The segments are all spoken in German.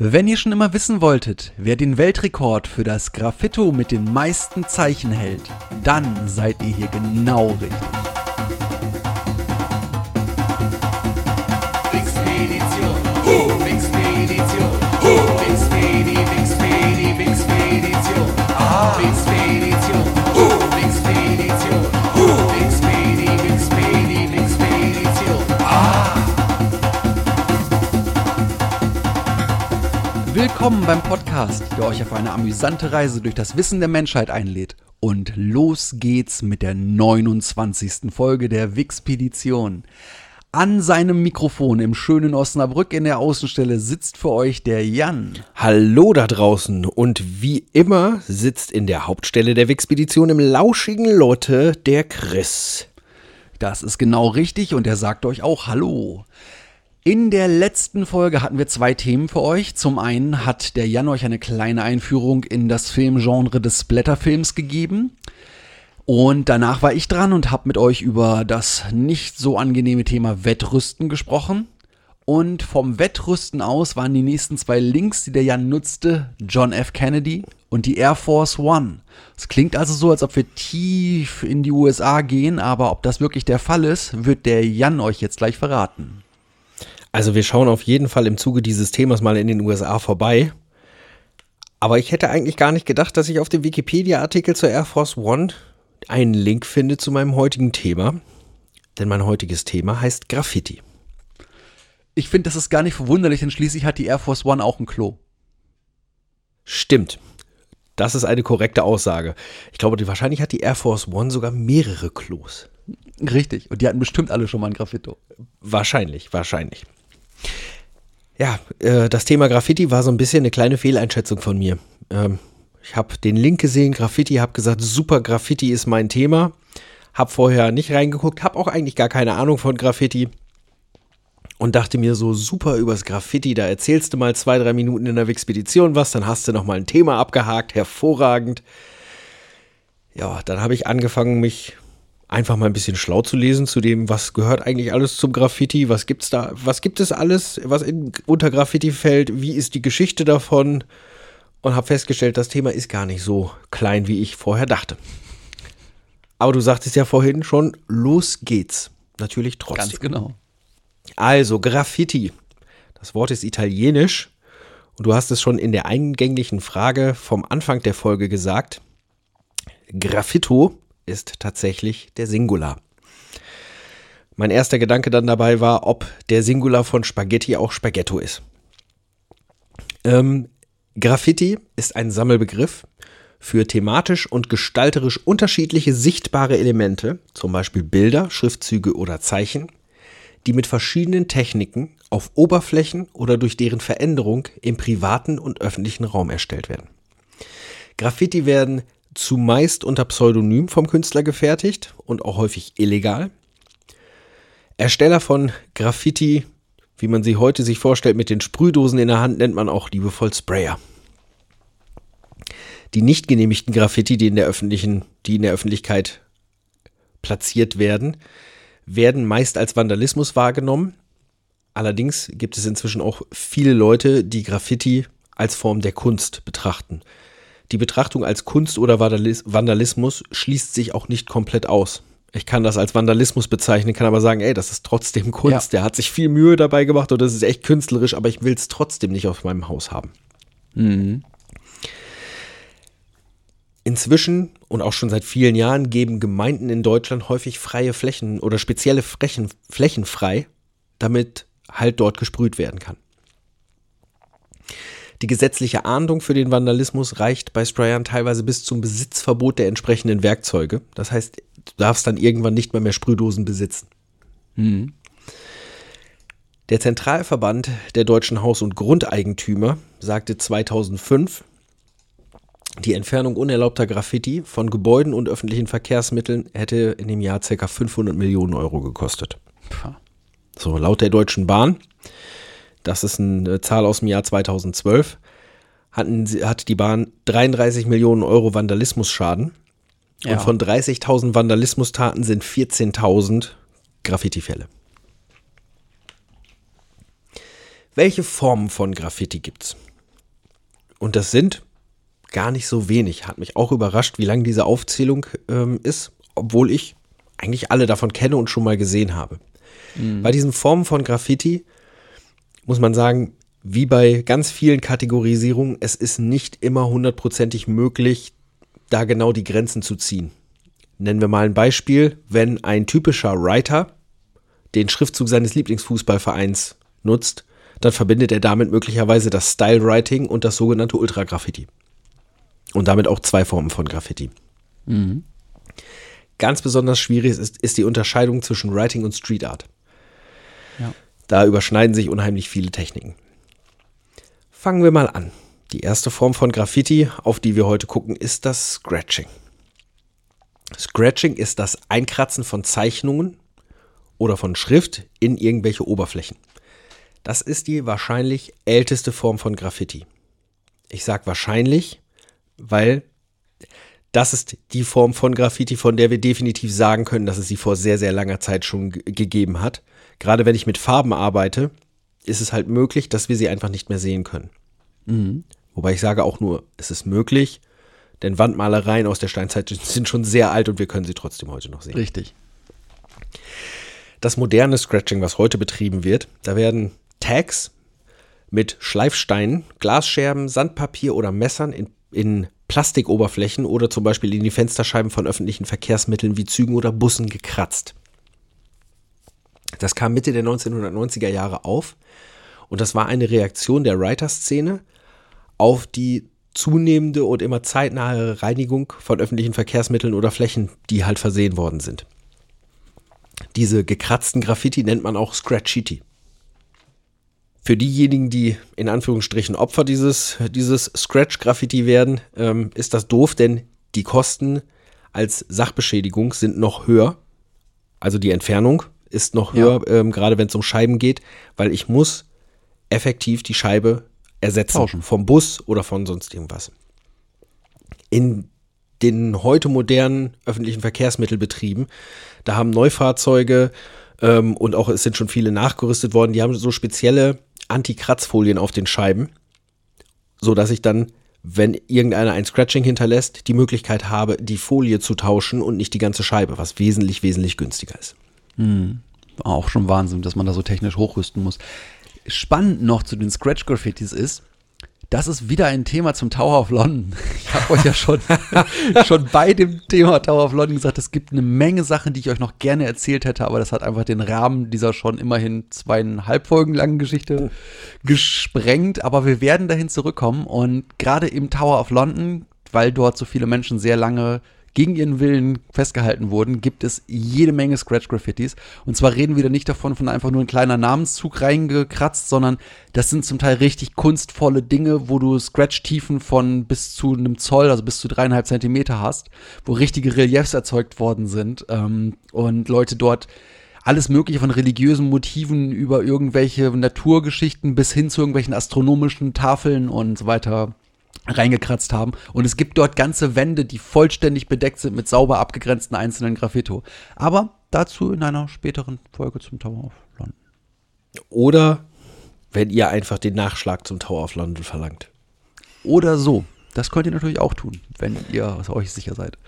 Wenn ihr schon immer wissen wolltet, wer den Weltrekord für das Graffito mit den meisten Zeichen hält, dann seid ihr hier genau richtig. Ah, Willkommen beim Podcast, der euch auf eine amüsante Reise durch das Wissen der Menschheit einlädt. Und los geht's mit der 29. Folge der Wixpedition. An seinem Mikrofon im schönen Osnabrück in der Außenstelle sitzt für euch der Jan. Hallo da draußen und wie immer sitzt in der Hauptstelle der Wixpedition im lauschigen Lotte der Chris. Das ist genau richtig und er sagt euch auch Hallo. In der letzten Folge hatten wir zwei Themen für euch. Zum einen hat der Jan euch eine kleine Einführung in das Filmgenre des Blätterfilms gegeben. Und danach war ich dran und habe mit euch über das nicht so angenehme Thema Wettrüsten gesprochen. Und vom Wettrüsten aus waren die nächsten zwei Links, die der Jan nutzte, John F. Kennedy und die Air Force One. Es klingt also so, als ob wir tief in die USA gehen, aber ob das wirklich der Fall ist, wird der Jan euch jetzt gleich verraten. Also wir schauen auf jeden Fall im Zuge dieses Themas mal in den USA vorbei. Aber ich hätte eigentlich gar nicht gedacht, dass ich auf dem Wikipedia-Artikel zur Air Force One einen Link finde zu meinem heutigen Thema. Denn mein heutiges Thema heißt Graffiti. Ich finde, das ist gar nicht verwunderlich, denn schließlich hat die Air Force One auch ein Klo. Stimmt. Das ist eine korrekte Aussage. Ich glaube, die, wahrscheinlich hat die Air Force One sogar mehrere Klos. Richtig. Und die hatten bestimmt alle schon mal ein Graffito. Wahrscheinlich, wahrscheinlich. Ja, äh, das Thema Graffiti war so ein bisschen eine kleine Fehleinschätzung von mir. Ähm, ich habe den Link gesehen, Graffiti, habe gesagt, super, Graffiti ist mein Thema. Habe vorher nicht reingeguckt, habe auch eigentlich gar keine Ahnung von Graffiti. Und dachte mir so, super übers Graffiti, da erzählst du mal zwei, drei Minuten in der Wixpedition was, dann hast du noch mal ein Thema abgehakt, hervorragend. Ja, dann habe ich angefangen, mich einfach mal ein bisschen schlau zu lesen zu dem, was gehört eigentlich alles zum Graffiti, was gibt's da, was gibt es alles, was in, unter Graffiti fällt, wie ist die Geschichte davon und habe festgestellt, das Thema ist gar nicht so klein, wie ich vorher dachte. Aber du sagtest ja vorhin schon, los geht's. Natürlich trotzdem. Ganz genau. Also Graffiti. Das Wort ist italienisch und du hast es schon in der eingänglichen Frage vom Anfang der Folge gesagt. Graffito ist tatsächlich der Singular. Mein erster Gedanke dann dabei war, ob der Singular von Spaghetti auch Spaghetto ist. Ähm, Graffiti ist ein Sammelbegriff für thematisch und gestalterisch unterschiedliche sichtbare Elemente, zum Beispiel Bilder, Schriftzüge oder Zeichen, die mit verschiedenen Techniken auf Oberflächen oder durch deren Veränderung im privaten und öffentlichen Raum erstellt werden. Graffiti werden zumeist unter Pseudonym vom Künstler gefertigt und auch häufig illegal. Ersteller von Graffiti, wie man sie heute sich vorstellt, mit den Sprühdosen in der Hand, nennt man auch liebevoll Sprayer. Die nicht genehmigten Graffiti, die in der öffentlichen, die in der Öffentlichkeit platziert werden, werden meist als Vandalismus wahrgenommen. Allerdings gibt es inzwischen auch viele Leute, die Graffiti als Form der Kunst betrachten. Die Betrachtung als Kunst oder Vandalismus schließt sich auch nicht komplett aus. Ich kann das als Vandalismus bezeichnen, kann aber sagen, ey, das ist trotzdem Kunst. Ja. Der hat sich viel Mühe dabei gemacht und das ist echt künstlerisch, aber ich will es trotzdem nicht auf meinem Haus haben. Mhm. Inzwischen und auch schon seit vielen Jahren geben Gemeinden in Deutschland häufig freie Flächen oder spezielle Flächen, Flächen frei, damit halt dort gesprüht werden kann. Die gesetzliche Ahndung für den Vandalismus reicht bei Sprayern teilweise bis zum Besitzverbot der entsprechenden Werkzeuge. Das heißt, du darfst dann irgendwann nicht mehr mehr Sprühdosen besitzen. Mhm. Der Zentralverband der deutschen Haus- und Grundeigentümer sagte 2005, Die Entfernung unerlaubter Graffiti von Gebäuden und öffentlichen Verkehrsmitteln hätte in dem Jahr ca. 500 Millionen Euro gekostet. So, laut der Deutschen Bahn, das ist eine Zahl aus dem Jahr 2012, hatten, sie- hat die Bahn 33 Millionen Euro Vandalismusschaden. Ja. Und von 30.000 Vandalismustaten sind 14.000 Graffiti-Fälle. Welche Formen von Graffiti gibt's? Und das sind gar nicht so wenig. Hat mich auch überrascht, wie lang diese Aufzählung ähm, ist, obwohl ich eigentlich alle davon kenne und schon mal gesehen habe. Bei diesen Formen von Graffiti muss man sagen, wie bei ganz vielen Kategorisierungen, es ist nicht immer hundertprozentig möglich, da genau die Grenzen zu ziehen. Nennen wir mal ein Beispiel, wenn ein typischer Writer den Schriftzug seines Lieblingsfußballvereins nutzt, dann verbindet er damit möglicherweise das Style Writing und das sogenannte Ultra-Graffiti. Und damit auch zwei Formen von Graffiti. Ganz besonders schwierig ist, ist die Unterscheidung zwischen Writing und Street Art. Ja. Da überschneiden sich unheimlich viele Techniken. Fangen wir mal an. Die erste Form von Graffiti, auf die wir heute gucken, ist das Scratching. Scratching ist das Einkratzen von Zeichnungen oder von Schrift in irgendwelche Oberflächen. Das ist die wahrscheinlich älteste Form von Graffiti. Ich sage wahrscheinlich, weil das ist die Form von Graffiti, von der wir definitiv sagen können, dass es sie vor sehr, sehr langer Zeit schon ge- gegeben hat. Gerade wenn ich mit Farben arbeite, ist es halt möglich, dass wir sie einfach nicht mehr sehen können. Wobei ich sage auch nur, es ist möglich, denn Wandmalereien aus der Steinzeit sind schon sehr alt und wir können sie trotzdem heute noch sehen. Richtig. Das moderne Scratching, was heute betrieben wird, da werden Tags mit Schleifsteinen, Glasscherben, Sandpapier oder Messern in, in Plastikoberflächen oder zum Beispiel in die Fensterscheiben von öffentlichen Verkehrsmitteln wie Zügen oder Bussen gekratzt. Das kam Mitte der 1990er Jahre auf und das war eine Reaktion der Writer-Szene auf die zunehmende und immer zeitnahe Reinigung von öffentlichen Verkehrsmitteln oder Flächen, die halt versehen worden sind. Diese gekratzten Graffiti nennt man auch Scratchiti. Für diejenigen, die in Anführungsstrichen Opfer dieses, dieses Scratch-Graffiti werden, ähm, ist das doof, denn die Kosten als Sachbeschädigung sind noch höher. Also die Entfernung ist noch Ja. höher, ähm, gerade wenn es um Scheiben geht, weil ich muss effektiv die Scheibe ersetzen. Tauschen. Vom Bus oder von sonst irgendwas. In den heute modernen öffentlichen Verkehrsmittelbetrieben, da haben Neufahrzeuge ähm, und auch es sind schon viele nachgerüstet worden, die haben so spezielle Anti-Kratzfolien auf den Scheiben, so dass ich dann, wenn irgendeiner ein Scratching hinterlässt, die Möglichkeit habe, die Folie zu tauschen und nicht die ganze Scheibe, was wesentlich, wesentlich günstiger ist. Auch schon Wahnsinn, dass man da so technisch hochrüsten muss. Spannend noch zu den Scratch-Graffitis ist, das ist wieder ein Thema zum Tower of London. Ich habe euch ja schon, schon bei dem Thema Tower of London gesagt, es gibt eine Menge Sachen, die ich euch noch gerne erzählt hätte, aber das hat einfach den Rahmen dieser schon immerhin zweieinhalb Folgen langen Geschichte gesprengt. Aber wir werden dahin zurückkommen und gerade im Tower of London, weil dort so viele Menschen sehr lange gegen ihren Willen festgehalten wurden, gibt es jede Menge Scratch-Graffitis. Und zwar reden wir da nicht davon, von einfach nur ein kleiner Namenszug reingekratzt, sondern das sind zum Teil richtig kunstvolle Dinge, wo du Scratch-Tiefen von bis zu einem Zoll, also bis zu dreieinhalb Zentimeter hast, wo richtige Reliefs erzeugt worden sind ähm, und Leute dort alles Mögliche von religiösen Motiven über irgendwelche Naturgeschichten bis hin zu irgendwelchen astronomischen Tafeln und so weiter reingekratzt haben. Und es gibt dort ganze Wände, die vollständig bedeckt sind mit sauber abgegrenzten einzelnen Graffito. Aber dazu in einer späteren Folge zum Tower of London. Oder wenn ihr einfach den Nachschlag zum Tower of London verlangt. Oder so. Das könnt ihr natürlich auch tun, wenn ihr euch sicher seid.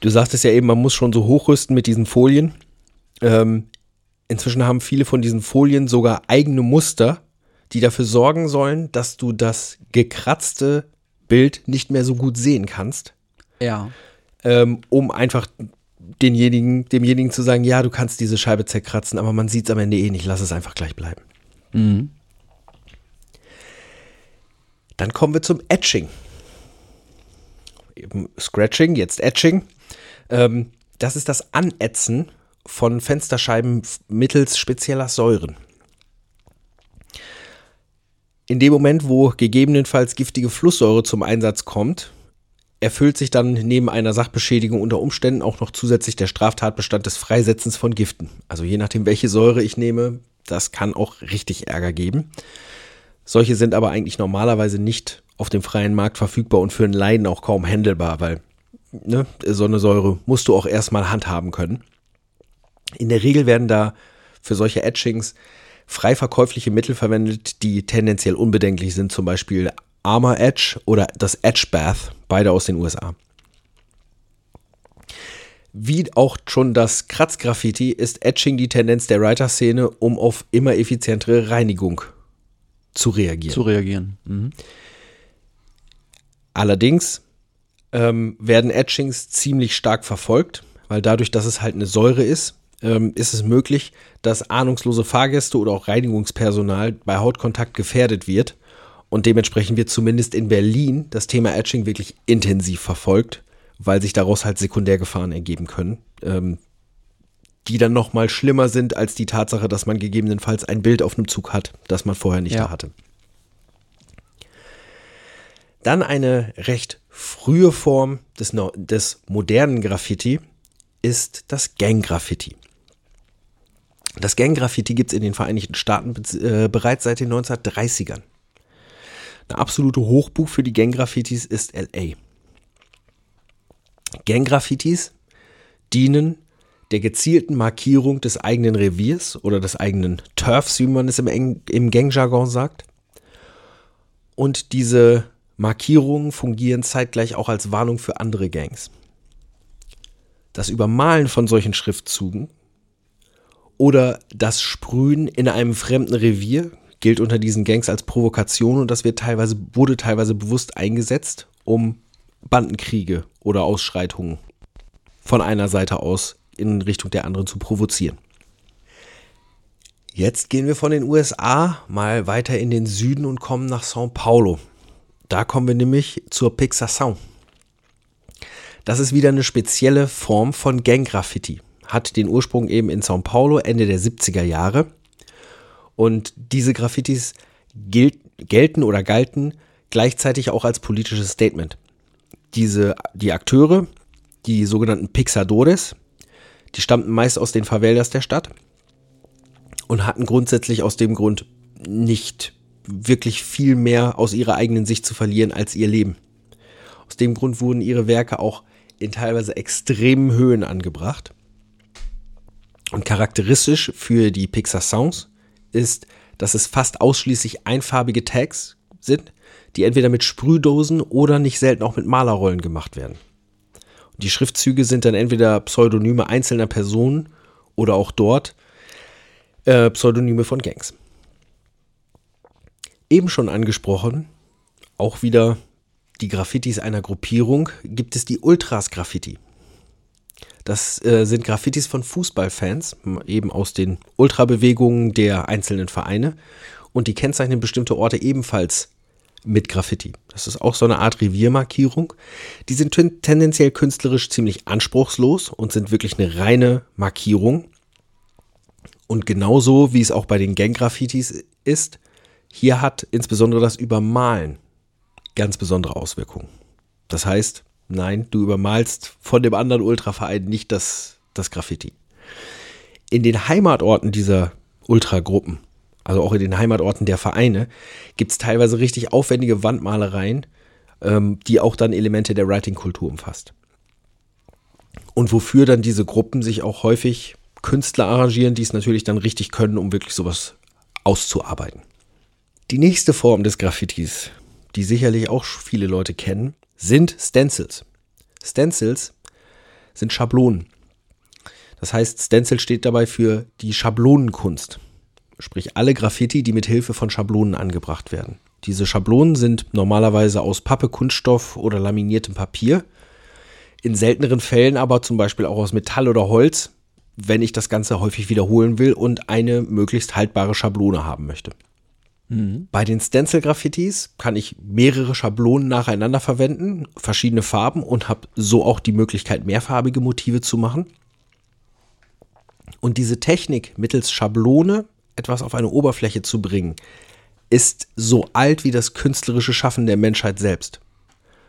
Du sagtest ja eben, man muss schon so hochrüsten mit diesen Folien. Ähm, inzwischen haben viele von diesen Folien sogar eigene Muster, die dafür sorgen sollen, dass du das gekratzte Bild nicht mehr so gut sehen kannst, Ja. ähm, um einfach denjenigen, demjenigen zu sagen, ja, du kannst diese Scheibe zerkratzen, aber man sieht es am Ende eh nicht, lass es einfach gleich bleiben. Mhm. Dann kommen wir zum Etching. Eben Scratching, jetzt Etching. Ähm, das ist das Anätzen von Fensterscheiben mittels spezieller Säuren. In dem Moment, wo gegebenenfalls giftige Flusssäure zum Einsatz kommt, erfüllt sich dann neben einer Sachbeschädigung unter Umständen auch noch zusätzlich der Straftatbestand des Freisetzens von Giften. Also je nachdem, welche Säure ich nehme, das kann auch richtig Ärger geben. Solche sind aber eigentlich normalerweise nicht auf dem freien Markt verfügbar und für einen Laien auch kaum handelbar, weil ne, so eine Säure musst du auch erstmal handhaben können. In der Regel werden da für solche Etchings frei verkäufliche Mittel verwendet, die tendenziell unbedenklich sind, zum Beispiel Armor Edge oder das Edge Bath, beide aus den USA. Wie auch schon das Kratzgraffiti ist Etching die Tendenz der Writer-Szene, um auf immer effizientere Reinigung zu reagieren. Zu reagieren. Mhm. Allerdings ähm, werden Etchings ziemlich stark verfolgt, weil dadurch, dass es halt eine Säure ist, ähm, ist es möglich, dass ahnungslose Fahrgäste oder auch Reinigungspersonal bei Hautkontakt gefährdet wird. Und dementsprechend wird zumindest in Berlin das Thema Etching wirklich intensiv verfolgt, weil sich daraus halt Sekundärgefahren ergeben können, ähm, die dann noch mal schlimmer sind als die Tatsache, dass man gegebenenfalls ein Bild auf einem Zug hat, das man vorher nicht Ja. da hatte. Dann eine recht frühe Form des, des modernen Graffiti ist das Gang-Graffiti. Das Gang-Graffiti gibt es in den Vereinigten Staaten äh, bereits seit den 1930ern. Eine absolute Hochbuch für die Gang-Graffitis ist LA. Gang-Graffitis dienen der gezielten Markierung des eigenen Reviers oder des eigenen Turfs, wie man es im, im Gang-Jargon sagt. Und diese Markierungen fungieren zeitgleich auch als Warnung für andere Gangs. Das Übermalen von solchen Schriftzügen oder das Sprühen in einem fremden Revier gilt unter diesen Gangs als Provokation und das wird teilweise, wurde teilweise bewusst eingesetzt, um Bandenkriege oder Ausschreitungen von einer Seite aus in Richtung der anderen zu provozieren. Jetzt gehen wir von den USA mal weiter in den Süden und kommen nach São Paulo. Da kommen wir nämlich zur Pixação. Das ist wieder eine spezielle Form von Gang-Graffiti. Hat den Ursprung eben in São Paulo Ende der 70er Jahre. Und diese Graffitis gilt, gelten oder galten gleichzeitig auch als politisches Statement. Diese, die Akteure, die sogenannten Pixadores, die stammten meist aus den Favelas der Stadt und hatten grundsätzlich aus dem Grund nicht wirklich viel mehr aus ihrer eigenen Sicht zu verlieren als ihr Leben. Aus dem Grund wurden ihre Werke auch in teilweise extremen Höhen angebracht. Und charakteristisch für die Pixar Sounds ist, dass es fast ausschließlich einfarbige Tags sind, die entweder mit Sprühdosen oder nicht selten auch mit Malerrollen gemacht werden. Die Schriftzüge sind dann entweder Pseudonyme einzelner Personen oder auch dort äh, Pseudonyme von Gangs. Eben schon angesprochen, auch wieder die Graffitis einer Gruppierung, gibt es die Ultras Graffiti. Das äh, sind Graffitis von Fußballfans, eben aus den Ultrabewegungen der einzelnen Vereine. Und die kennzeichnen bestimmte Orte ebenfalls mit Graffiti. Das ist auch so eine Art Reviermarkierung. Die sind ten tendenziell künstlerisch ziemlich anspruchslos und sind wirklich eine reine Markierung. Und genauso wie es auch bei den Gang-Graffitis ist, hier hat insbesondere das Übermalen ganz besondere Auswirkungen. Das heißt, nein, du übermalst von dem anderen Ultraverein nicht das, das Graffiti. In den Heimatorten dieser Ultragruppen, also auch in den Heimatorten der Vereine, gibt es teilweise richtig aufwendige Wandmalereien, ähm, die auch dann Elemente der Writing-Kultur umfasst. Und wofür dann diese Gruppen sich auch häufig Künstler arrangieren, die es natürlich dann richtig können, um wirklich sowas auszuarbeiten. Die nächste Form des Graffitis, die sicherlich auch viele Leute kennen, sind Stencils. Stencils sind Schablonen. Das heißt, Stencil steht dabei für die Schablonenkunst. Sprich, alle Graffiti, die mit Hilfe von Schablonen angebracht werden. Diese Schablonen sind normalerweise aus Pappe, Kunststoff oder laminiertem Papier. In selteneren Fällen aber zum Beispiel auch aus Metall oder Holz, wenn ich das Ganze häufig wiederholen will und eine möglichst haltbare Schablone haben möchte. Bei den Stencil-Graffitis kann ich mehrere Schablonen nacheinander verwenden, verschiedene Farben und habe so auch die Möglichkeit, mehrfarbige Motive zu machen. Und diese Technik, mittels Schablone etwas auf eine Oberfläche zu bringen, ist so alt wie das künstlerische Schaffen der Menschheit selbst.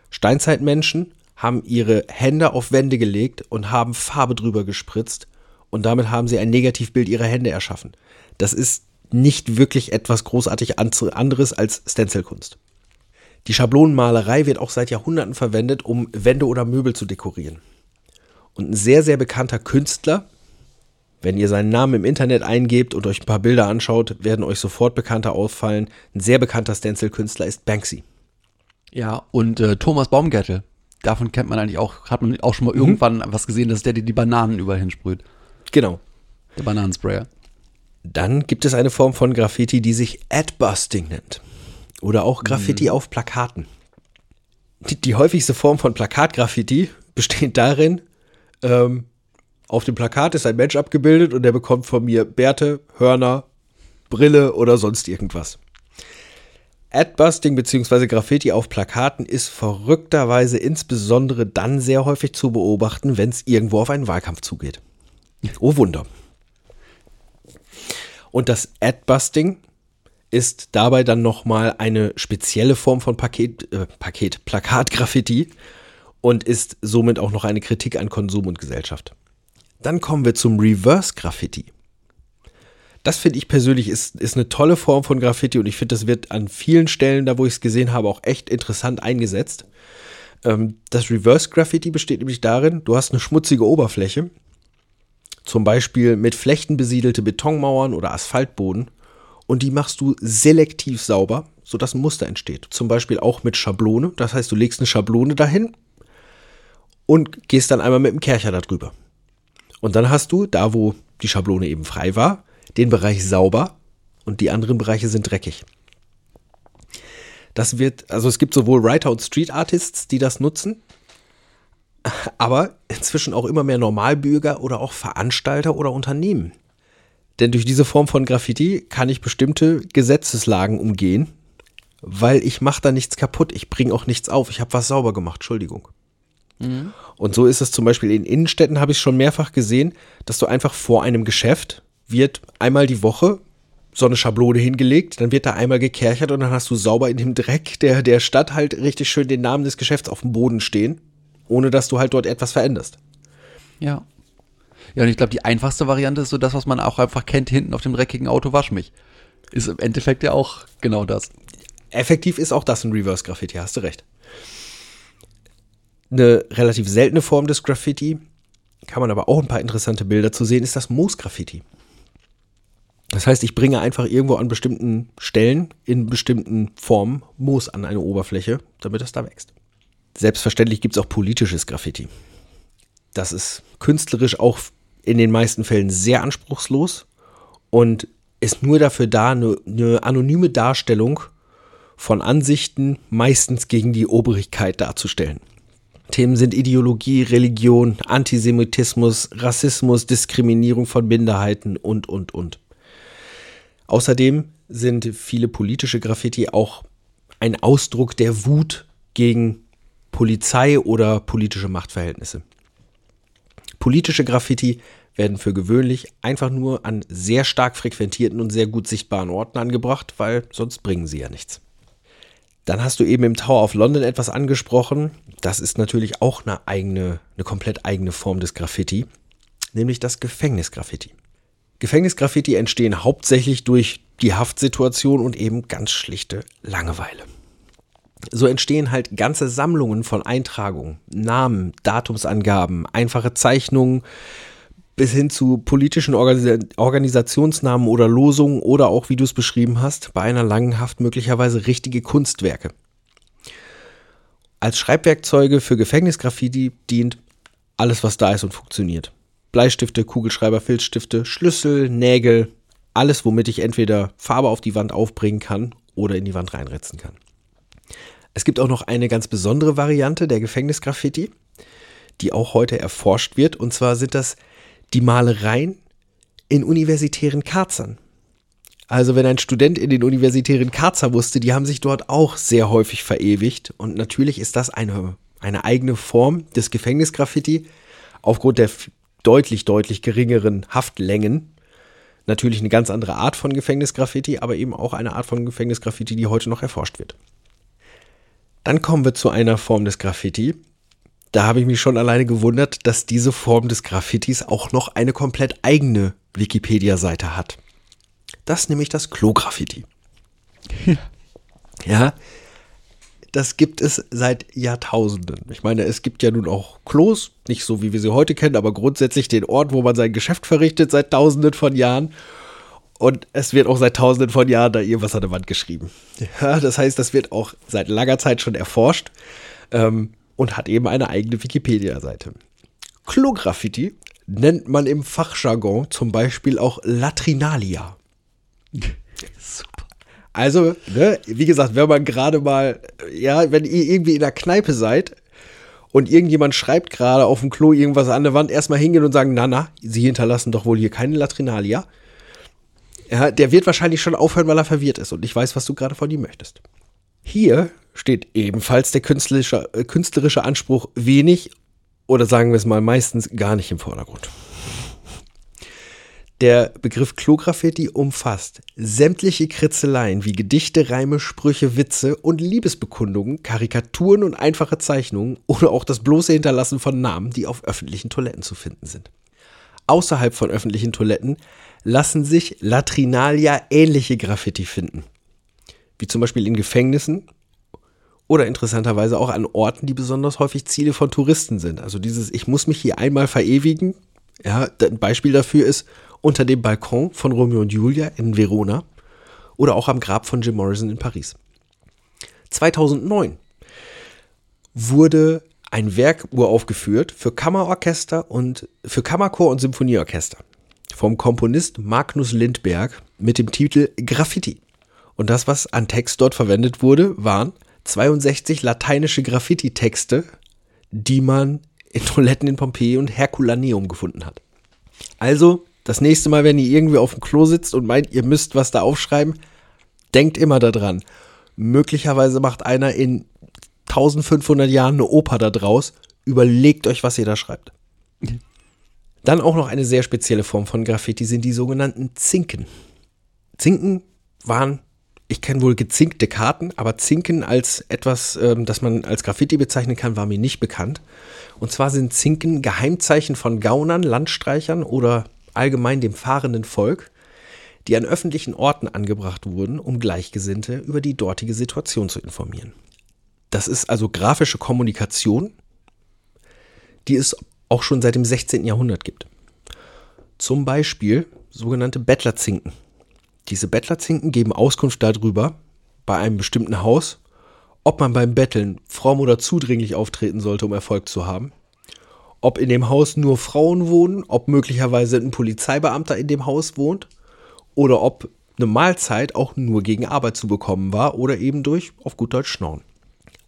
Steinzeitmenschen haben ihre Hände auf Wände gelegt und haben Farbe drüber gespritzt und damit haben sie ein Negativbild ihrer Hände erschaffen. Das ist nicht wirklich etwas großartig anderes als Stencilkunst. Die Schablonenmalerei wird auch seit Jahrhunderten verwendet, um Wände oder Möbel zu dekorieren. Und ein sehr, sehr bekannter Künstler, wenn ihr seinen Namen im Internet eingebt und euch ein paar Bilder anschaut, werden euch sofort bekannter auffallen. Ein sehr bekannter Stencil-Künstler ist Banksy. Ja, und äh, Thomas Baumgärtel. Davon kennt man eigentlich auch, hat man auch schon mal mhm. irgendwann was gesehen, dass der die, die Bananen überall hinsprüht. Genau. Der Bananensprayer. Dann gibt es eine Form von Graffiti, die sich Adbusting nennt. Oder auch Graffiti mhm. auf Plakaten. Die, die, häufigste Form von Plakatgraffiti besteht darin, ähm, auf dem Plakat ist ein Mensch abgebildet und der bekommt von mir Bärte, Hörner, Brille oder sonst irgendwas. Adbusting bzw. Graffiti auf Plakaten ist verrückterweise insbesondere dann sehr häufig zu beobachten, wenn es irgendwo auf einen Wahlkampf zugeht. Oh Wunder. Und das Adbusting ist dabei dann nochmal eine spezielle Form von Paket, äh, Paket, Plakatgraffiti und ist somit auch noch eine Kritik an Konsum und Gesellschaft. Dann kommen wir zum Reverse Graffiti. Das finde ich persönlich ist, ist eine tolle Form von Graffiti und ich finde, das wird an vielen Stellen, da wo ich es gesehen habe, auch echt interessant eingesetzt. Ähm, das Reverse Graffiti besteht nämlich darin, du hast eine schmutzige Oberfläche, zum Beispiel mit Flechten besiedelte Betonmauern oder Asphaltboden und die machst du selektiv sauber, sodass ein Muster entsteht. Zum Beispiel auch mit Schablone, das heißt, du legst eine Schablone dahin und gehst dann einmal mit dem Kercher darüber. Und dann hast du, da wo die Schablone eben frei war, den Bereich sauber und die anderen Bereiche sind dreckig. Das wird, also es gibt sowohl Writer und Street Artists, die das nutzen, aber inzwischen auch immer mehr Normalbürger oder auch Veranstalter oder Unternehmen. Denn durch diese Form von Graffiti kann ich bestimmte Gesetzeslagen umgehen, weil ich mache da nichts kaputt, ich bringe auch nichts auf, ich habe was sauber gemacht, Entschuldigung. Mhm. Und so ist es zum Beispiel in Innenstädten, habe ich schon mehrfach gesehen, dass du einfach vor einem Geschäft wird einmal die Woche so eine Schablone hingelegt, dann wird da einmal gekerchert und dann hast du sauber in dem Dreck der, der Stadt halt richtig schön den Namen des Geschäfts auf dem Boden stehen, ohne dass du halt dort etwas veränderst. Ja. Ja, und ich glaube, die einfachste Variante ist so das, was man auch einfach kennt, hinten auf dem dreckigen Auto wasch mich. Ist im Endeffekt ja auch genau das. Effektiv ist auch das ein Reverse-Graffiti, hast du recht. Eine relativ seltene Form des Graffiti, kann man aber auch ein paar interessante Bilder zu sehen, ist das Moos-Graffiti. Das heißt, ich bringe einfach irgendwo an bestimmten Stellen in bestimmten Formen Moos an eine Oberfläche, damit es da wächst. Selbstverständlich gibt es auch politisches Graffiti. Das ist künstlerisch auch in den meisten Fällen sehr anspruchslos und ist nur dafür da, eine, eine anonyme Darstellung von Ansichten meistens gegen die Obrigkeit darzustellen. Themen sind Ideologie, Religion, Antisemitismus, Rassismus, Diskriminierung von Minderheiten und, und, und. Außerdem sind viele politische Graffiti auch ein Ausdruck der Wut gegen Polizei oder politische Machtverhältnisse. Politische Graffiti werden für gewöhnlich einfach nur an sehr stark frequentierten und sehr gut sichtbaren Orten angebracht, weil sonst bringen sie ja nichts. Dann hast du eben im Tower of London etwas angesprochen. Das ist natürlich auch eine eigene, eine komplett eigene Form des Graffiti, nämlich das Gefängnisgraffiti. Gefängnisgraffiti entstehen hauptsächlich durch die Haftsituation und eben ganz schlichte Langeweile. So entstehen halt ganze Sammlungen von Eintragungen, Namen, Datumsangaben, einfache Zeichnungen, bis hin zu politischen Organis Organisationsnamen oder Losungen oder auch, wie du es beschrieben hast, bei einer langen Haft möglicherweise richtige Kunstwerke. Als Schreibwerkzeuge für Gefängnisgraffiti dient alles, was da ist und funktioniert. Bleistifte, Kugelschreiber, Filzstifte, Schlüssel, Nägel, alles, womit ich entweder Farbe auf die Wand aufbringen kann oder in die Wand reinritzen kann. Es gibt auch noch eine ganz besondere Variante der Gefängnisgraffiti, die auch heute erforscht wird, und zwar sind das die Malereien in universitären Karzern. Also wenn ein Student in den universitären Karzer wusste, die haben sich dort auch sehr häufig verewigt. Und natürlich ist das eine, eine eigene Form des Gefängnisgraffiti aufgrund der deutlich, deutlich geringeren Haftlängen. Natürlich eine ganz andere Art von Gefängnisgraffiti, aber eben auch eine Art von Gefängnisgraffiti, die heute noch erforscht wird. Dann kommen wir zu einer Form des Graffiti, da habe ich mich schon alleine gewundert, dass diese Form des Graffitis auch noch eine komplett eigene Wikipedia-Seite hat. Das ist nämlich das Klo-Graffiti. ja, das gibt es seit Jahrtausenden. Ich meine, es gibt ja nun auch Klos, nicht so wie wir sie heute kennen, aber grundsätzlich den Ort, wo man sein Geschäft verrichtet seit Tausenden von Jahren. Und es wird auch seit Tausenden von Jahren da irgendwas an der Wand geschrieben. Ja, das heißt, das wird auch seit langer Zeit schon erforscht ähm, und hat eben eine eigene Wikipedia-Seite. Klo-Graffiti nennt man im Fachjargon zum Beispiel auch Latrinalia. Super. Also, ne, wie gesagt, wenn man gerade mal, ja, wenn ihr irgendwie in der Kneipe seid und irgendjemand schreibt gerade auf dem Klo irgendwas an der Wand, erstmal hingehen und sagen, na, na, Sie hinterlassen doch wohl hier keine Latrinalia. Ja, der wird wahrscheinlich schon aufhören, weil er verwirrt ist und ich weiß, was du gerade von ihm möchtest. Hier steht ebenfalls der künstlerische, äh, künstlerische Anspruch wenig oder sagen wir es mal meistens gar nicht im Vordergrund. Der Begriff Klograffiti umfasst sämtliche Kritzeleien wie Gedichte, Reime, Sprüche, Witze und Liebesbekundungen, Karikaturen und einfache Zeichnungen oder auch das bloße Hinterlassen von Namen, die auf öffentlichen Toiletten zu finden sind. Außerhalb von öffentlichen Toiletten lassen sich Latrinalia ähnliche Graffiti finden, wie zum Beispiel in Gefängnissen oder interessanterweise auch an Orten, die besonders häufig Ziele von Touristen sind. Also dieses Ich muss mich hier einmal verewigen. Ja, ein Beispiel dafür ist unter dem Balkon von Romeo und Julia in Verona oder auch am Grab von Jim Morrison in Paris. 2009 wurde ein Werk uraufgeführt für Kammerorchester und für Kammerchor und Symphonieorchester vom Komponist Magnus Lindberg mit dem Titel Graffiti. Und das, was an Text dort verwendet wurde, waren 62 lateinische Graffiti-Texte, die man in Toiletten in Pompeji und Herculaneum gefunden hat. Also, das nächste Mal, wenn ihr irgendwie auf dem Klo sitzt und meint, ihr müsst was da aufschreiben, denkt immer daran. Möglicherweise macht einer in 1500 Jahren eine Oper da draus. Überlegt euch, was ihr da schreibt. Dann auch noch eine sehr spezielle Form von Graffiti sind die sogenannten Zinken. Zinken waren ich kenne wohl gezinkte Karten, aber Zinken als etwas, ähm, das man als Graffiti bezeichnen kann, war mir nicht bekannt. Und zwar sind Zinken Geheimzeichen von Gaunern, Landstreichern oder allgemein dem fahrenden Volk, die an öffentlichen Orten angebracht wurden, um Gleichgesinnte über die dortige Situation zu informieren. Das ist also grafische Kommunikation, die es auch schon seit dem 16. Jahrhundert gibt. Zum Beispiel sogenannte Bettlerzinken. Diese Bettlerzinken geben Auskunft darüber, bei einem bestimmten Haus, ob man beim Betteln fromm oder zudringlich auftreten sollte, um Erfolg zu haben, ob in dem Haus nur Frauen wohnen, ob möglicherweise ein Polizeibeamter in dem Haus wohnt oder ob eine Mahlzeit auch nur gegen Arbeit zu bekommen war oder eben durch, auf gut Deutsch, Schnorren.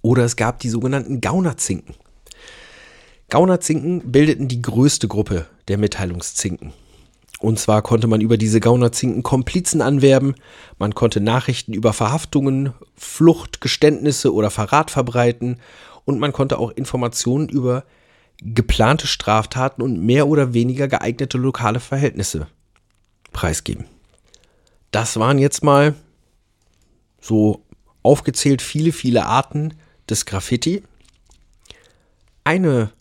Oder es gab die sogenannten Gaunerzinken. Gaunerzinken bildeten die größte Gruppe der Mitteilungszinken. Und zwar konnte man über diese Gaunerzinken Komplizen anwerben, man konnte Nachrichten über Verhaftungen, Flucht, Geständnisse oder Verrat verbreiten und man konnte auch Informationen über geplante Straftaten und mehr oder weniger geeignete lokale Verhältnisse preisgeben. Das waren jetzt mal so aufgezählt viele, viele Arten des Graffiti. Eine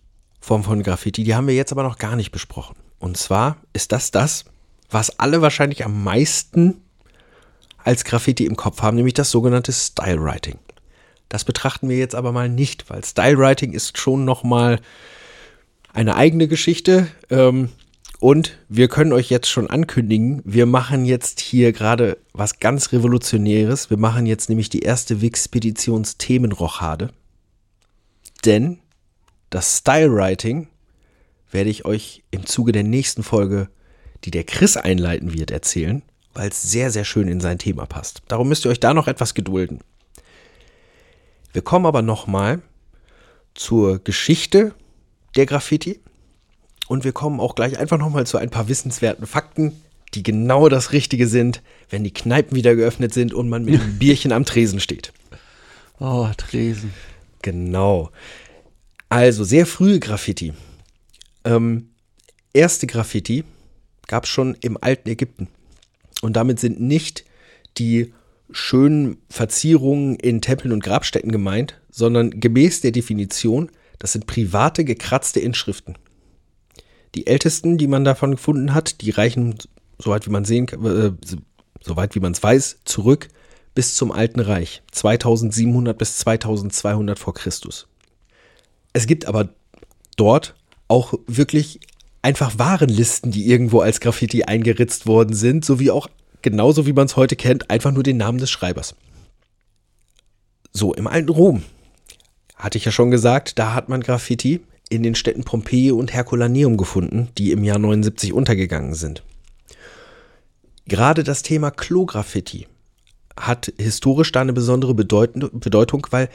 Form von Graffiti, die haben wir jetzt aber noch gar nicht besprochen. Und zwar ist das das, was alle wahrscheinlich am meisten als Graffiti im Kopf haben, nämlich das sogenannte Style Writing. Das betrachten wir jetzt aber mal nicht, weil Style Writing ist schon noch mal eine eigene Geschichte. Ähm, und wir können euch jetzt schon ankündigen, wir machen jetzt hier gerade was ganz Revolutionäres. Wir machen jetzt nämlich die erste Wixpeditions-Themenrochade. Denn das Style Writing werde ich euch im Zuge der nächsten Folge, die der Chris einleiten wird, erzählen, weil es sehr, sehr schön in sein Thema passt. Darum müsst ihr euch da noch etwas gedulden. Wir kommen aber nochmal zur Geschichte der Graffiti und wir kommen auch gleich einfach nochmal zu ein paar wissenswerten Fakten, die genau das Richtige sind, wenn die Kneipen wieder geöffnet sind und man mit einem Bierchen am Tresen steht. Oh, Tresen. Genau. Also sehr frühe Graffiti ähm, erste Graffiti gab es schon im alten Ägypten. Und damit sind nicht die schönen Verzierungen in Tempeln und Grabstätten gemeint, sondern gemäß der Definition Das sind private, gekratzte Inschriften. Die ältesten, die man davon gefunden hat, die reichen, soweit wie man sehen äh, soweit wie man es weiß, zurück bis zum Alten Reich, 2700 bis 2200 vor Christus. Es gibt aber dort auch wirklich einfach Warenlisten, die irgendwo als Graffiti eingeritzt worden sind, sowie auch genauso wie man es heute kennt, einfach nur den Namen des Schreibers. So, im alten Rom, hatte ich ja schon gesagt, da hat man Graffiti in den Städten Pompeji und Herculaneum gefunden, die im Jahr 79 untergegangen sind. Gerade das Thema Klo-Graffiti hat historisch da eine besondere Bedeutung, weil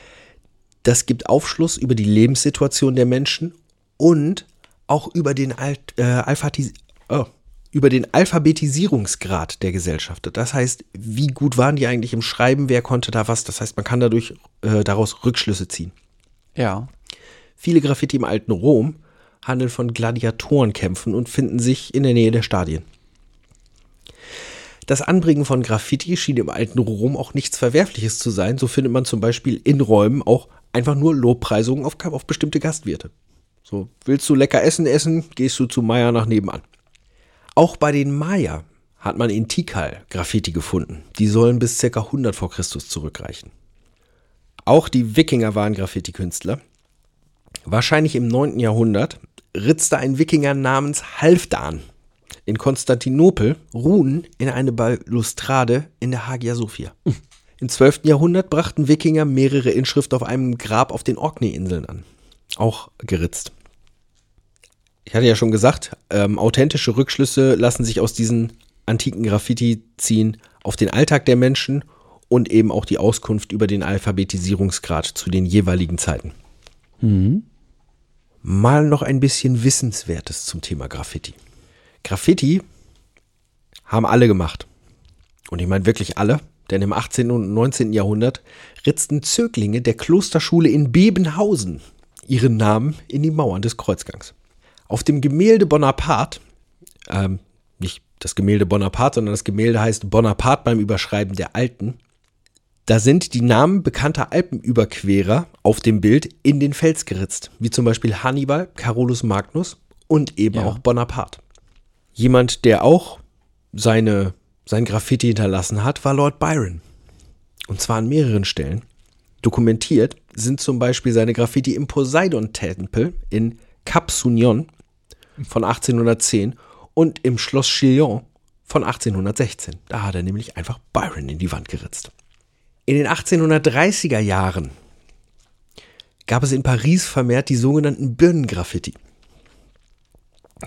das gibt Aufschluss über die Lebenssituation der Menschen und auch über den, Alt, äh, Alphatis oh, über den Alphabetisierungsgrad der Gesellschaft. Das heißt, wie gut waren die eigentlich im Schreiben, wer konnte da was? Das heißt, man kann dadurch äh, daraus Rückschlüsse ziehen. Ja. Viele Graffiti im alten Rom handeln von Gladiatorenkämpfen und finden sich in der Nähe der Stadien. Das Anbringen von Graffiti schien im alten Rom auch nichts Verwerfliches zu sein. So findet man zum Beispiel in Räumen auch einfach nur Lobpreisungen auf, auf bestimmte Gastwirte. So, willst du lecker Essen essen, gehst du zu Maya nach nebenan. Auch bei den Maya hat man in Tikal Graffiti gefunden. Die sollen bis ca. 100 vor Christus zurückreichen. Auch die Wikinger waren Graffiti-Künstler. Wahrscheinlich im 9. Jahrhundert ritzte ein Wikinger namens Halfdan in Konstantinopel Runen in eine Balustrade in der Hagia Sophia. Im 12. Jahrhundert brachten Wikinger mehrere Inschriften auf einem Grab auf den Orkney-Inseln an. Auch geritzt. Ich hatte ja schon gesagt, ähm, authentische Rückschlüsse lassen sich aus diesen antiken Graffiti ziehen auf den Alltag der Menschen und eben auch die Auskunft über den Alphabetisierungsgrad zu den jeweiligen Zeiten. Mhm. Mal noch ein bisschen Wissenswertes zum Thema Graffiti. Graffiti haben alle gemacht. Und ich meine wirklich alle, denn im 18. und 19. Jahrhundert ritzten Zöglinge der Klosterschule in Bebenhausen ihren Namen in die Mauern des Kreuzgangs. Auf dem Gemälde Bonaparte, ähm, nicht das Gemälde Bonaparte, sondern das Gemälde heißt Bonaparte beim Überschreiben der Alten, da sind die Namen bekannter Alpenüberquerer auf dem Bild in den Fels geritzt, wie zum Beispiel Hannibal, Carolus Magnus und eben Ja. auch Bonaparte. Jemand, der auch seine, sein Graffiti hinterlassen hat, war Lord Byron. Und zwar an mehreren Stellen. Dokumentiert sind zum Beispiel seine Graffiti im Poseidon-Tempel in Cap Sunion von 1810 und im Schloss Chillon von 1816. Da hat er nämlich einfach Byron in die Wand geritzt. In den 1830er Jahren gab es in Paris vermehrt die sogenannten Birnengraffiti.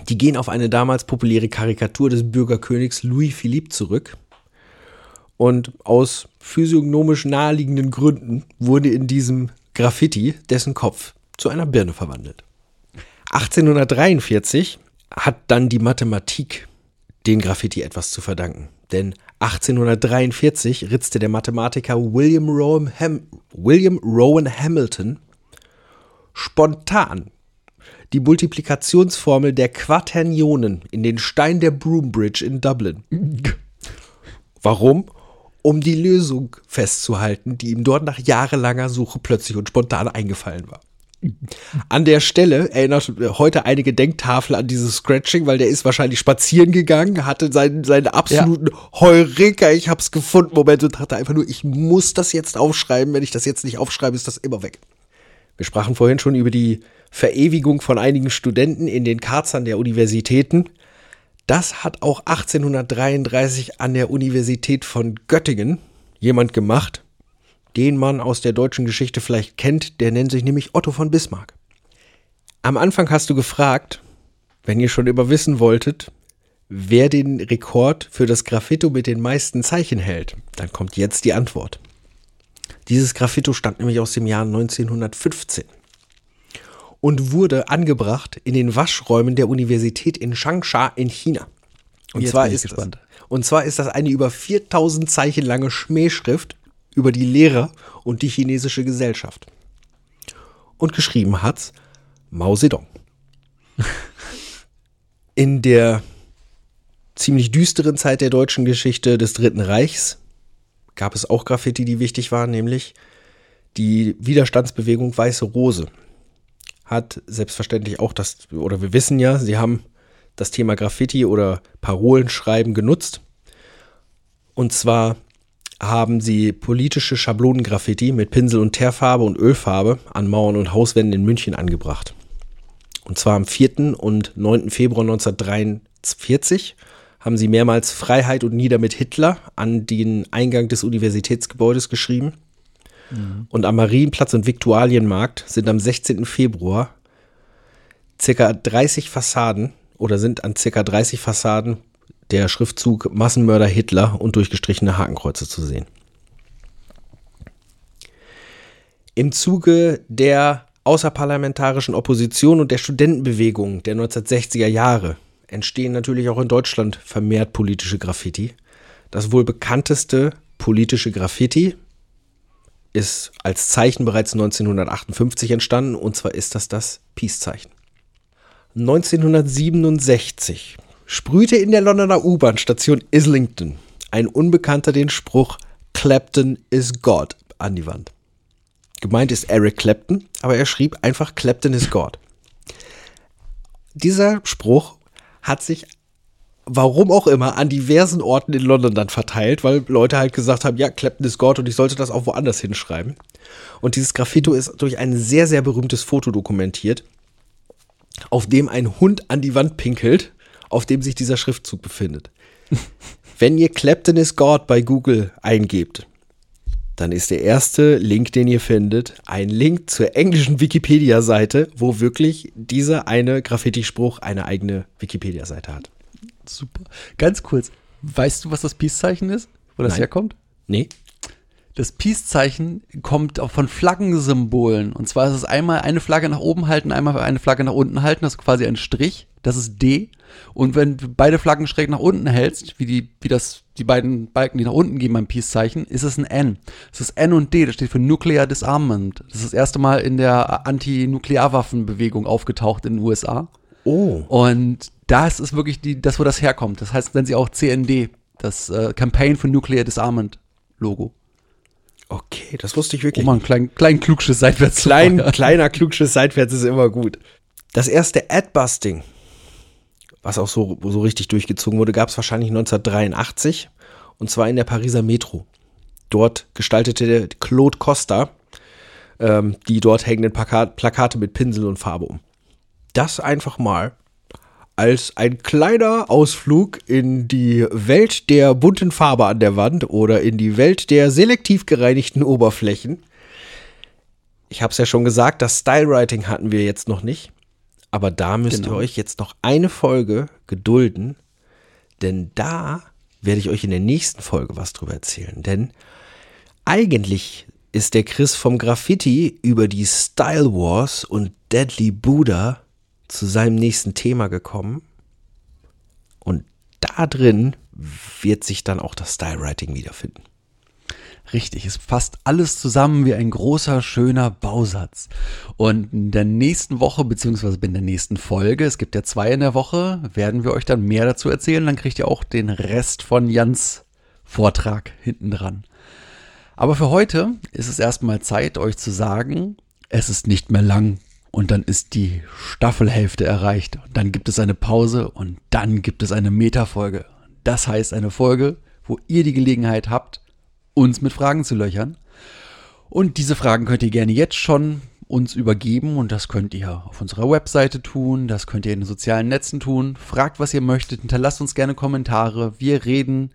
Die gehen auf eine damals populäre Karikatur des Bürgerkönigs Louis Philippe zurück. Und aus physiognomisch naheliegenden Gründen wurde in diesem Graffiti dessen Kopf zu einer Birne verwandelt. 1843 hat dann die Mathematik den Graffiti etwas zu verdanken. Denn 1843 ritzte der Mathematiker William Rowan, Ham William Rowan Hamilton spontan die Multiplikationsformel der Quaternionen in den Stein der Broombridge in Dublin. Warum? Um die Lösung festzuhalten, die ihm dort nach jahrelanger Suche plötzlich und spontan eingefallen war. An der Stelle erinnert heute eine Gedenktafel an dieses Scratching, weil der ist wahrscheinlich spazieren gegangen, hatte seinen, seinen absoluten Heureka, ich hab's gefunden, Moment und dachte einfach nur, ich muss das jetzt aufschreiben, wenn ich das jetzt nicht aufschreibe, ist das immer weg. Wir sprachen vorhin schon über die Verewigung von einigen Studenten in den Karzern der Universitäten. Das hat auch 1833 an der Universität von Göttingen jemand gemacht, den man aus der deutschen Geschichte vielleicht kennt, der nennt sich nämlich Otto von Bismarck. Am Anfang hast du gefragt, wenn ihr schon immer wissen wolltet, wer den Rekord für das Graffito mit den meisten Zeichen hält, dann kommt jetzt die Antwort. Dieses Graffito stammt nämlich aus dem Jahr 1915 und wurde angebracht in den Waschräumen der Universität in Changsha in China. Und Jetzt zwar ist gespannt. Das, und zwar ist das eine über 4000 Zeichen lange Schmähschrift über die Lehrer und die chinesische Gesellschaft. Und geschrieben hat's Mao Zedong. In der ziemlich düsteren Zeit der deutschen Geschichte des Dritten Reichs gab es auch Graffiti, die wichtig waren, nämlich die Widerstandsbewegung Weiße Rose. hat selbstverständlich auch das, oder wir wissen ja, sie haben das Thema Graffiti oder Parolenschreiben genutzt. Und zwar haben sie politische Schablonengraffiti mit Pinsel und Teerfarbe und Ölfarbe an Mauern und Hauswänden in München angebracht. Und zwar am 4. und 9. Februar 1943 haben sie mehrmals Freiheit und Nieder mit Hitler an den Eingang des Universitätsgebäudes geschrieben. Und am Marienplatz und Viktualienmarkt sind am 16. Februar circa 30 Fassaden oder sind an circa 30 Fassaden der Schriftzug Massenmörder Hitler und durchgestrichene Hakenkreuze zu sehen. Im Zuge der außerparlamentarischen Opposition und der Studentenbewegung der 1960er Jahre entstehen natürlich auch in Deutschland vermehrt politische Graffiti. Das wohl bekannteste politische Graffiti ist als Zeichen bereits 1958 entstanden und zwar ist das das Peace-Zeichen. 1967 sprühte in der Londoner U-Bahn-Station Islington ein Unbekannter den Spruch Clapton is God an die Wand. Gemeint ist Eric Clapton, aber er schrieb einfach Clapton is God. Dieser Spruch hat sich warum auch immer, an diversen Orten in London dann verteilt, weil Leute halt gesagt haben, ja, Clapton ist Gott und ich sollte das auch woanders hinschreiben. Und dieses Graffito ist durch ein sehr, sehr berühmtes Foto dokumentiert, auf dem ein Hund an die Wand pinkelt, auf dem sich dieser Schriftzug befindet. Wenn ihr Clapton is God bei Google eingebt, dann ist der erste Link, den ihr findet, ein Link zur englischen Wikipedia-Seite, wo wirklich dieser eine Graffiti-Spruch eine eigene Wikipedia-Seite hat. Super. Ganz kurz, weißt du, was das Peace-Zeichen ist? Wo das Nein. herkommt? Nee? Das Peace-Zeichen kommt auch von Flaggensymbolen. Und zwar ist es einmal eine Flagge nach oben halten, einmal eine Flagge nach unten halten. Das ist quasi ein Strich. Das ist D. Und wenn du beide Flaggen schräg nach unten hältst, wie, die, wie das, die beiden Balken, die nach unten gehen beim Peace-Zeichen, ist es ein N. Es ist N und D. Das steht für Nuclear Disarmament. Das ist das erste Mal in der Anti-Nuklearwaffenbewegung aufgetaucht in den USA. Oh. Und da ist wirklich die, das, wo das herkommt. Das heißt, nennen sie auch CND, das äh, Campaign for Nuclear Disarmament Logo. Okay, das wusste ich Oh wirklich. man, klein, klein Klugschiss seitwärts. Klein, kleiner Klugschiss seitwärts ist immer gut. Das erste Ad-Busting, was auch so, so richtig durchgezogen wurde, gab es wahrscheinlich 1983 und zwar in der Pariser Metro. Dort gestaltete Claude Costa ähm, die dort hängenden Plakat Plakate mit Pinsel und Farbe um. Das einfach mal als ein kleiner Ausflug in die Welt der bunten Farbe an der Wand oder in die Welt der selektiv gereinigten Oberflächen. Ich habe es ja schon gesagt, das Stylewriting hatten wir jetzt noch nicht. Aber da müsst Genau. ihr euch jetzt noch eine Folge gedulden, denn da werde ich euch in der nächsten Folge was drüber erzählen. Denn eigentlich ist der Chris vom Graffiti über die Style Wars und Deadly Buddha zu seinem nächsten Thema gekommen. Und da drin wird sich dann auch das Stylewriting wiederfinden. Richtig, es fasst alles zusammen wie ein großer, schöner Bausatz. Und in der nächsten Woche, beziehungsweise in der nächsten Folge, es gibt ja zwei in der Woche, werden wir euch dann mehr dazu erzählen. Dann kriegt ihr auch den Rest von Jans Vortrag hinten dran. Aber für heute ist es erstmal Zeit, euch zu sagen, es ist nicht mehr lang. Und dann ist die Staffelhälfte erreicht. Dann gibt es eine Pause und dann gibt es eine Metafolge. Das heißt eine Folge, wo ihr die Gelegenheit habt, uns mit Fragen zu löchern. Und diese Fragen könnt ihr gerne jetzt schon uns übergeben und das könnt ihr auf unserer Webseite tun, das könnt ihr in den sozialen Netzen tun. Fragt, was ihr möchtet, hinterlasst uns gerne Kommentare. Wir reden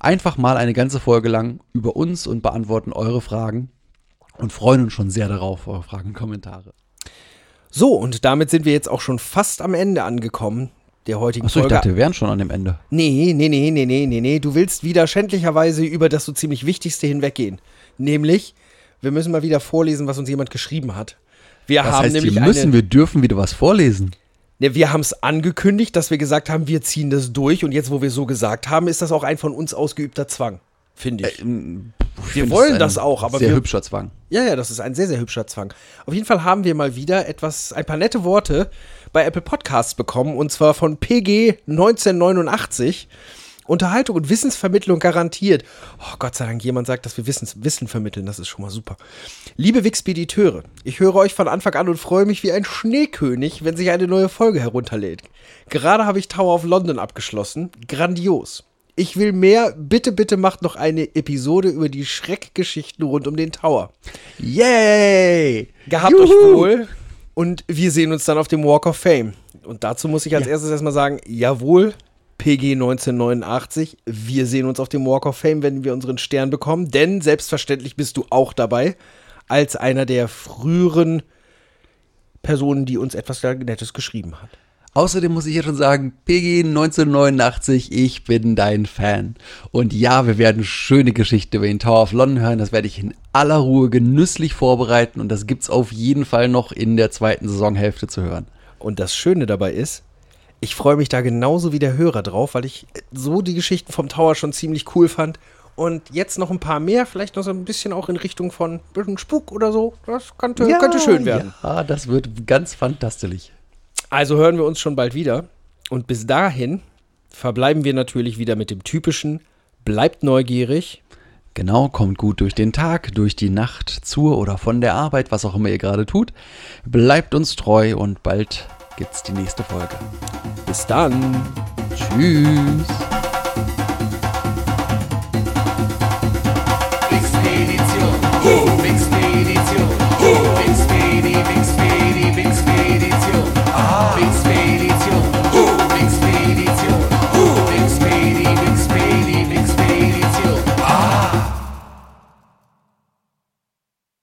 einfach mal eine ganze Folge lang über uns und beantworten eure Fragen und freuen uns schon sehr darauf, eure Fragen und Kommentare. So, und damit sind wir jetzt auch schon fast am Ende angekommen der heutigen Achso, ich Folge. dachte, wir wären schon an dem Ende. Nee, nee, nee, nee, nee, nee, nee. Du willst wieder schändlicherweise über das so ziemlich Wichtigste hinweggehen. Nämlich, wir müssen mal wieder vorlesen, was uns jemand geschrieben hat. Wir Das haben heißt, nämlich wir müssen, wir dürfen wieder was vorlesen. ne, wir haben es angekündigt, dass wir gesagt haben, wir ziehen das durch. Und jetzt, wo wir so gesagt haben, ist das auch ein von uns ausgeübter Zwang, finde ich. Ich wir wollen das auch, aber sehr wir, hübscher Zwang. Ja, ja, das ist ein sehr, sehr hübscher Zwang. Auf jeden Fall haben wir mal wieder etwas, ein paar nette Worte bei Apple Podcasts bekommen und zwar von PG 1989. Unterhaltung und Wissensvermittlung garantiert. Oh Gott sei Dank, jemand sagt, dass wir Wissens Wissen vermitteln. Das ist schon mal super. Liebe Wixpediteure, ich höre euch von Anfang an und freue mich wie ein Schneekönig, wenn sich eine neue Folge herunterlädt. Gerade habe ich Tower of London abgeschlossen. Grandios. Ich will mehr. Bitte, bitte macht noch eine Episode über die Schreckgeschichten rund um den Tower. Yay! Gehabt euch wohl. Und wir sehen uns dann auf dem Walk of Fame. Und dazu muss ich als Ja. erstes erstmal sagen, jawohl, PG 1989, wir sehen uns auf dem Walk of Fame, wenn wir unseren Stern bekommen. Denn selbstverständlich bist du auch dabei, als einer der früheren Personen, die uns etwas Nettes geschrieben hat. Außerdem muss ich hier schon sagen, PG 1989, ich bin dein Fan. Und ja, wir werden schöne Geschichten über den Tower of London hören. Das werde ich in aller Ruhe genüsslich vorbereiten und das gibt's auf jeden Fall noch in der zweiten Saisonhälfte zu hören. Und das Schöne dabei ist, ich freue mich da genauso wie der Hörer drauf, weil ich so die Geschichten vom Tower schon ziemlich cool fand. Und jetzt noch ein paar mehr, vielleicht noch so ein bisschen auch in Richtung von ein bisschen Spuk oder so. Das könnte, könnte schön werden. Ja, das wird ganz fantastisch. Also hören wir uns schon bald wieder. Und bis dahin verbleiben wir natürlich wieder mit dem typischen Bleibt neugierig. Genau, kommt gut durch den Tag, durch die Nacht, zur oder von der Arbeit, was auch immer ihr gerade tut. Bleibt uns treu und bald gibt's die nächste Folge. Bis dann. Tschüss.